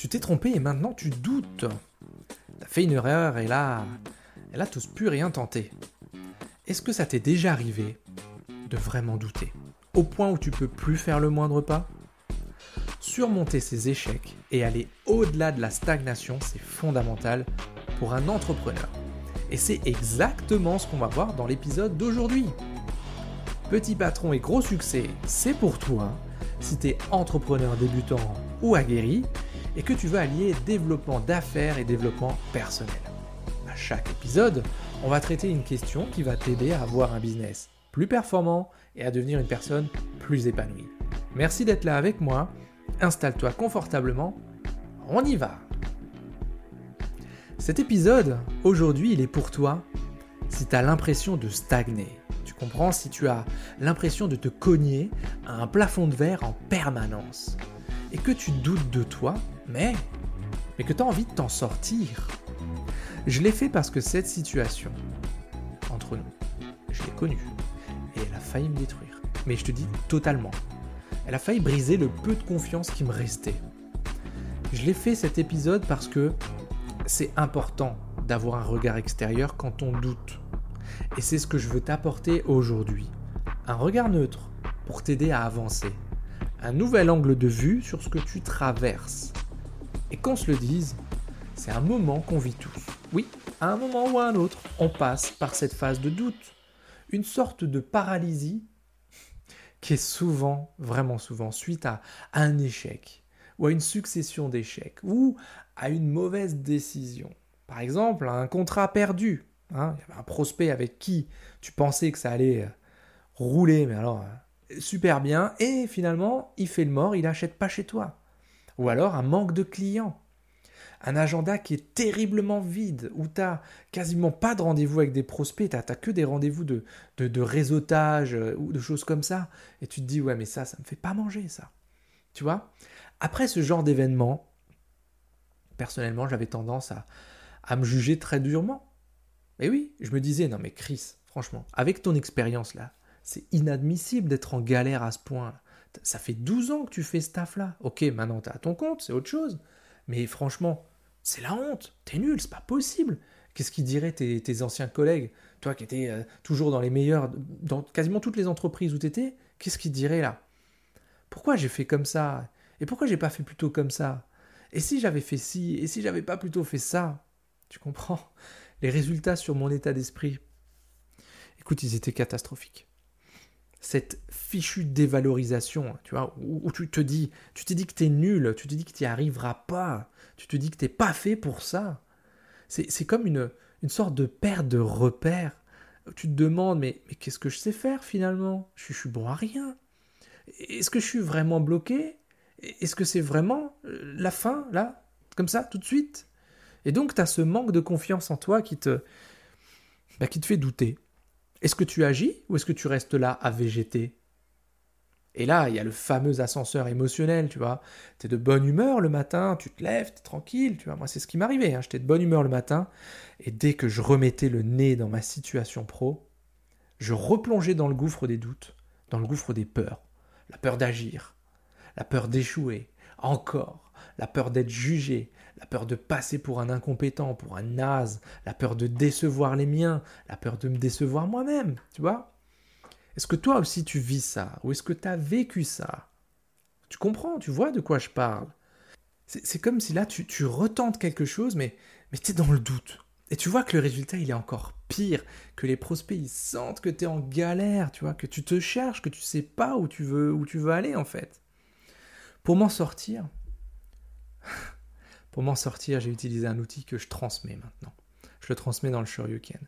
Tu t'es trompé et maintenant tu doutes. T'as fait une erreur et là, et là t'oses plus rien tenter. Est-ce que ça t'est déjà arrivé de vraiment douter? Au point où tu peux plus faire le moindre pas? Surmonter ces échecs et aller au-delà de la stagnation, c'est fondamental pour un entrepreneur. Et c'est exactement ce qu'on va voir dans l'épisode d'aujourd'hui. Petit patron et gros succès, c'est pour toi si tu es entrepreneur débutant ou aguerri et que tu veux allier développement d'affaires et développement personnel. À chaque épisode, on va traiter une question qui va t'aider à avoir un business plus performant et à devenir une personne plus épanouie. Merci d'être là avec moi. Installe-toi confortablement. On y va. Cet épisode, aujourd'hui, il est pour toi si tu as l'impression de stagner. Tu comprends si tu as l'impression de te cogner à un plafond de verre en permanence et que tu doutes de toi mais, mais que tu as envie de t'en sortir. Je l'ai fait parce que cette situation, entre nous, je l'ai connue. Et elle a failli me détruire. Mais je te dis totalement. Elle a failli briser le peu de confiance qui me restait. Je l'ai fait cet épisode parce que c'est important d'avoir un regard extérieur quand on doute. Et c'est ce que je veux t'apporter aujourd'hui. Un regard neutre pour t'aider à avancer. Un nouvel angle de vue sur ce que tu traverses. Et qu'on se le dise, c'est un moment qu'on vit tous. Oui, à un moment ou à un autre, on passe par cette phase de doute. Une sorte de paralysie qui est souvent, vraiment souvent, suite à, un échec, ou à une succession d'échecs, ou à une mauvaise décision. Par exemple, un contrat perdu. Hein, il y avait un prospect avec qui tu pensais que ça allait euh, rouler, mais alors euh, super bien, et finalement, il fait le mort, il n'achète pas chez toi. Ou alors un manque de clients. Un agenda qui est terriblement vide, où tu n'as quasiment pas de rendez-vous avec des prospects, tu n'as que des rendez-vous de, de, réseautage euh, ou de choses comme ça. Et tu te dis, ouais, mais ça, ça ne me fait pas manger, ça. Tu vois? Après ce genre d'événement, personnellement, j'avais tendance à, à me juger très durement. Et oui, je me disais, non mais Chris, franchement, avec ton expérience là, c'est inadmissible d'être en galère à ce point. Ça fait 12 ans que tu fais ce taf-là. Ok, maintenant t'es à ton compte, c'est autre chose. Mais franchement, c'est la honte. T'es nul, c'est pas possible. Qu'est-ce qu'ils diraient tes, anciens collègues? Toi qui étais euh, toujours dans les meilleurs, dans quasiment toutes les entreprises où t'étais, qu'est-ce qu'ils diraient là? Pourquoi j'ai fait comme ça? Et pourquoi j'ai pas fait plutôt comme ça? Et si j'avais fait ci? Et si j'avais pas plutôt fait ça? Tu comprends? Les résultats sur mon état d'esprit, écoute, ils étaient catastrophiques cette fichue dévalorisation, tu vois, où, tu te dis, tu te dis que t'es nul, tu te dis que tu n'y arriveras pas, tu te dis que t'es pas fait pour ça. C'est comme une, une sorte de perte de repère. Tu te demandes, mais, mais qu'est-ce que je sais faire finalement? Je, je suis bon à rien. Est-ce que je suis vraiment bloqué? Est-ce que c'est vraiment euh, la fin, là, comme ça, tout de suite? Et donc, tu as ce manque de confiance en toi qui te, bah, qui te fait douter. Est-ce que tu agis ou est-ce que tu restes là à végéter? Et là, il y a le fameux ascenseur émotionnel, tu vois. Tu es de bonne humeur le matin, tu te lèves, tu es tranquille, tu vois. Moi, c'est ce qui m'arrivait. Hein. J'étais de bonne humeur le matin. Et dès que je remettais le nez dans ma situation pro, je replongeais dans le gouffre des doutes, dans le gouffre des peurs. La peur d'agir, la peur d'échouer, encore, la peur d'être jugé, la peur de passer pour un incompétent, pour un naze, la peur de décevoir les miens, la peur de me décevoir moi-même, tu vois? Est-ce que toi aussi tu vis ça? Ou est-ce que tu as vécu ça? Tu comprends, tu vois de quoi je parle? C'est comme si là tu, retentes quelque chose, mais, mais tu es dans le doute. Et tu vois que le résultat, il est encore pire, que les prospects, ils sentent que tu es en galère, tu vois, que tu te cherches, que tu sais pas où tu veux, où tu veux aller en fait. Pour m'en sortir, pour m'en sortir, j'ai utilisé un outil que je transmets maintenant. Je le transmets dans le Shoryuken.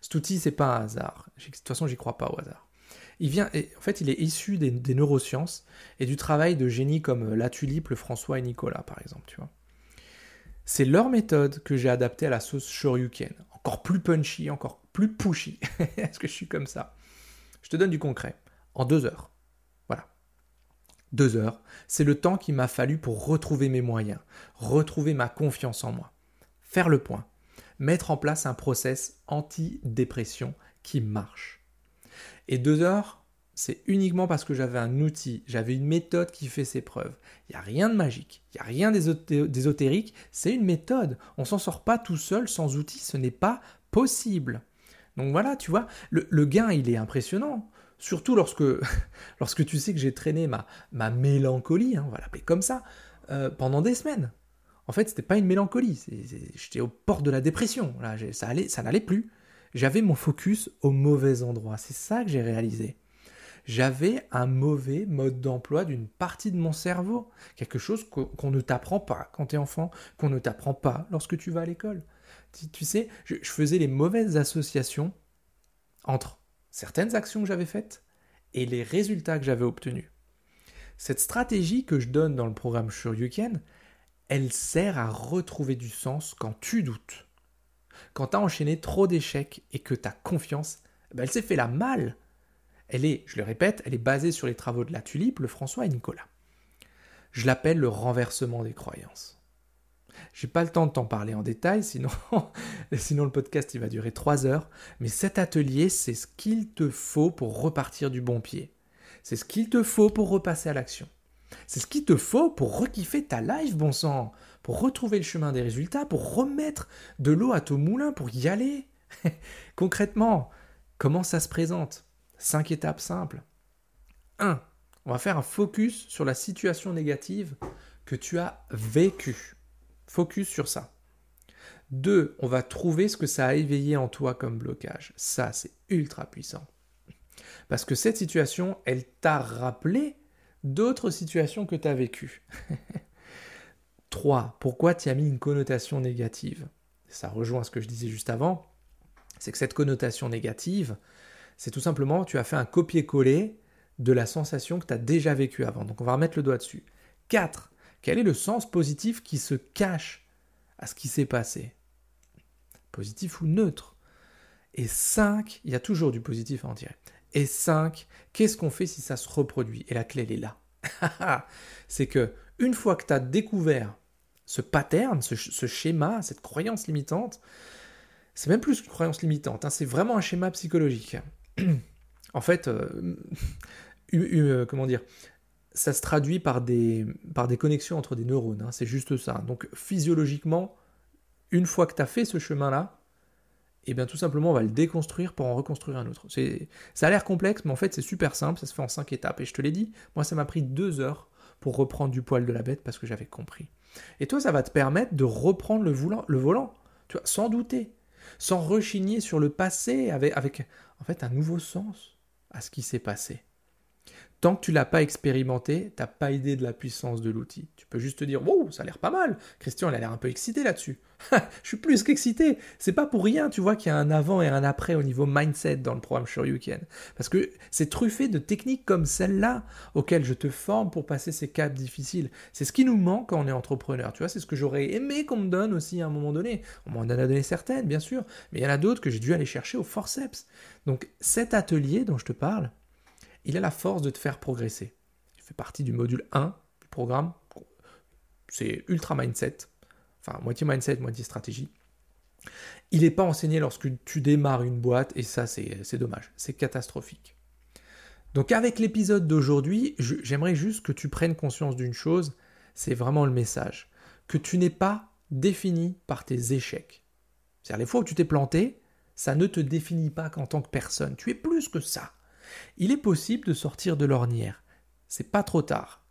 Cet outil, c'est pas un hasard. De toute façon, j'y crois pas au hasard. Il vient, en fait, il est issu des, neurosciences et du travail de génies comme La Tulipe, le François et Nicolas, par exemple, tu vois. C'est leur méthode que j'ai adaptée à la sauce Shoryuken. Encore plus punchy, encore plus pushy. Est-ce que je suis comme ça? Je te donne du concret. En deux heures, deux heures, c'est le temps qu'il m'a fallu pour retrouver mes moyens, retrouver ma confiance en moi, faire le point, mettre en place un process anti-dépression qui marche. Et deux heures, c'est uniquement parce que j'avais un outil, j'avais une méthode qui fait ses preuves. Il n'y a rien de magique, il n'y a rien d'ésotérique, c'est une méthode. On s'en sort pas tout seul sans outil, ce n'est pas possible. Donc voilà, tu vois, le, gain, il est impressionnant. Surtout lorsque, lorsque tu sais que j'ai traîné ma, ma mélancolie, hein, on va l'appeler comme ça, euh, pendant des semaines. En fait, c'était pas une mélancolie, j'étais au port de la dépression. Là, ça, allait, ça n'allait plus. J'avais mon focus au mauvais endroit. C'est ça que j'ai réalisé j'avais un mauvais mode d'emploi d'une partie de mon cerveau. Quelque chose qu'on ne t'apprend pas quand tu es enfant, qu'on ne t'apprend pas lorsque tu vas à l'école. Tu, sais, je, faisais les mauvaises associations entre certaines actions que j'avais faites et les résultats que j'avais obtenus. Cette stratégie que je donne dans le programme Can, elle sert à retrouver du sens quand tu doutes. Quand tu as enchaîné trop d'échecs et que ta confiance, ben elle s'est fait la mal elle est, je le répète, elle est basée sur les travaux de la tulipe, le François et Nicolas. Je l'appelle le renversement des croyances. J'ai pas le temps de t'en parler en détail, sinon, sinon le podcast il va durer trois heures. Mais cet atelier, c'est ce qu'il te faut pour repartir du bon pied. C'est ce qu'il te faut pour repasser à l'action. C'est ce qu'il te faut pour rekiffer ta life, bon sang, pour retrouver le chemin des résultats, pour remettre de l'eau à ton moulin, pour y aller. Concrètement, comment ça se présente? Cinq étapes simples. 1. On va faire un focus sur la situation négative que tu as vécue. Focus sur ça. 2. On va trouver ce que ça a éveillé en toi comme blocage. Ça, c'est ultra puissant. Parce que cette situation, elle t'a rappelé d'autres situations que tu as vécues. 3. Pourquoi tu as mis une connotation négative? Ça rejoint ce que je disais juste avant. C'est que cette connotation négative, c'est tout simplement, tu as fait un copier-coller de la sensation que tu as déjà vécue avant. Donc on va remettre le doigt dessus. 4. Quel est le sens positif qui se cache à ce qui s'est passé? Positif ou neutre? Et 5. Il y a toujours du positif à en tirer. Et 5. Qu'est-ce qu'on fait si ça se reproduit? Et la clé, elle est là. c'est que une fois que tu as découvert ce pattern, ce, schéma, cette croyance limitante, c'est même plus qu'une croyance limitante, hein, c'est vraiment un schéma psychologique. en fait, euh, euh, comment dire, ça se traduit par des, par des connexions entre des neurones. Hein, c'est juste ça. Donc physiologiquement, une fois que tu as fait ce chemin-là, eh bien tout simplement on va le déconstruire pour en reconstruire un autre. Ça a l'air complexe, mais en fait c'est super simple, ça se fait en cinq étapes. Et je te l'ai dit, moi ça m'a pris deux heures pour reprendre du poil de la bête parce que j'avais compris. Et toi, ça va te permettre de reprendre le volant, le volant tu vois, sans douter sans rechigner sur le passé, avec, avec en fait un nouveau sens à ce qui s'est passé. Tant que tu l'as pas expérimenté, tu n'as pas idée de la puissance de l'outil. Tu peux juste te dire, wow, ça a l'air pas mal. Christian, il a l'air un peu excité là-dessus. je suis plus qu'excité. C'est pas pour rien, tu vois, qu'il y a un avant et un après au niveau mindset dans le programme Can. Parce que c'est truffé de techniques comme celle-là auxquelles je te forme pour passer ces caps difficiles. C'est ce qui nous manque quand on est entrepreneur. Tu vois, c'est ce que j'aurais aimé qu'on me donne aussi à un moment donné. On m'en a donné certaines, bien sûr, mais il y en a d'autres que j'ai dû aller chercher au forceps. Donc cet atelier dont je te parle, il a la force de te faire progresser. Il fait partie du module 1 du programme. C'est ultra mindset, enfin moitié mindset, moitié stratégie. Il n'est pas enseigné lorsque tu démarres une boîte et ça c'est dommage, c'est catastrophique. Donc avec l'épisode d'aujourd'hui, j'aimerais juste que tu prennes conscience d'une chose, c'est vraiment le message, que tu n'es pas défini par tes échecs. C'est-à-dire les fois où tu t'es planté, ça ne te définit pas qu'en tant que personne, tu es plus que ça. Il est possible de sortir de l'ornière. C'est pas trop tard.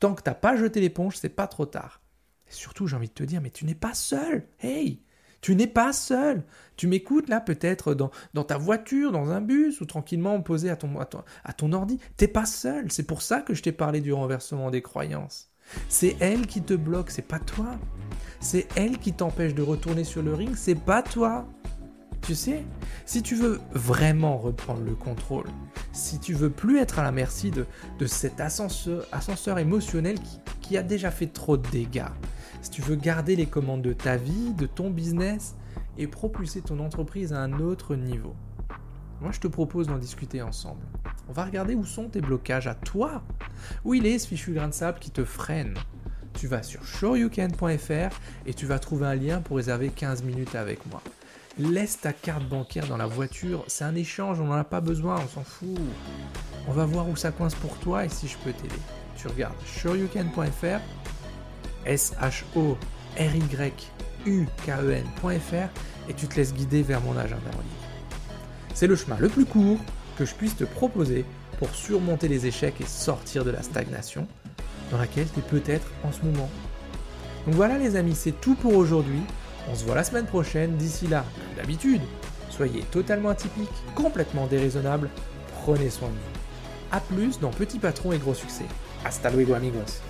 Tant que t'as pas jeté l'éponge, c'est pas trop tard. Et surtout, j'ai envie de te dire, mais tu n'es pas seul. Hey, tu n'es pas seul. Tu m'écoutes là, peut-être dans, ta voiture, dans un bus ou tranquillement posé à ton, à ton ordi. T'es pas seul. C'est pour ça que je t'ai parlé du renversement des croyances. C'est elle qui te bloque, c'est pas toi. C'est elle qui t'empêche de retourner sur le ring, c'est pas toi. Tu sais, si tu veux vraiment reprendre le contrôle, si tu veux plus être à la merci de, cet ascenseur, émotionnel qui, qui a déjà fait trop de dégâts, si tu veux garder les commandes de ta vie, de ton business et propulser ton entreprise à un autre niveau, moi je te propose d'en discuter ensemble. On va regarder où sont tes blocages à toi. Où il est ce fichu grain de sable qui te freine tu vas sur showyoucan.fr et tu vas trouver un lien pour réserver 15 minutes avec moi. Laisse ta carte bancaire dans la voiture, c'est un échange, on n'en a pas besoin, on s'en fout. On va voir où ça coince pour toi et si je peux t'aider. Tu regardes suryoucan.fr, S-H-O-R-Y-U-K-E-N.fr et tu te laisses guider vers mon agenda en ligne. C'est le chemin le plus court que je puisse te proposer pour surmonter les échecs et sortir de la stagnation dans laquelle tu es peut-être en ce moment. Donc voilà les amis, c'est tout pour aujourd'hui. On se voit la semaine prochaine. D'ici là, comme d'habitude, soyez totalement atypique, complètement déraisonnable. Prenez soin de vous. A plus dans Petit Patron et Gros Succès. Hasta luego amigos.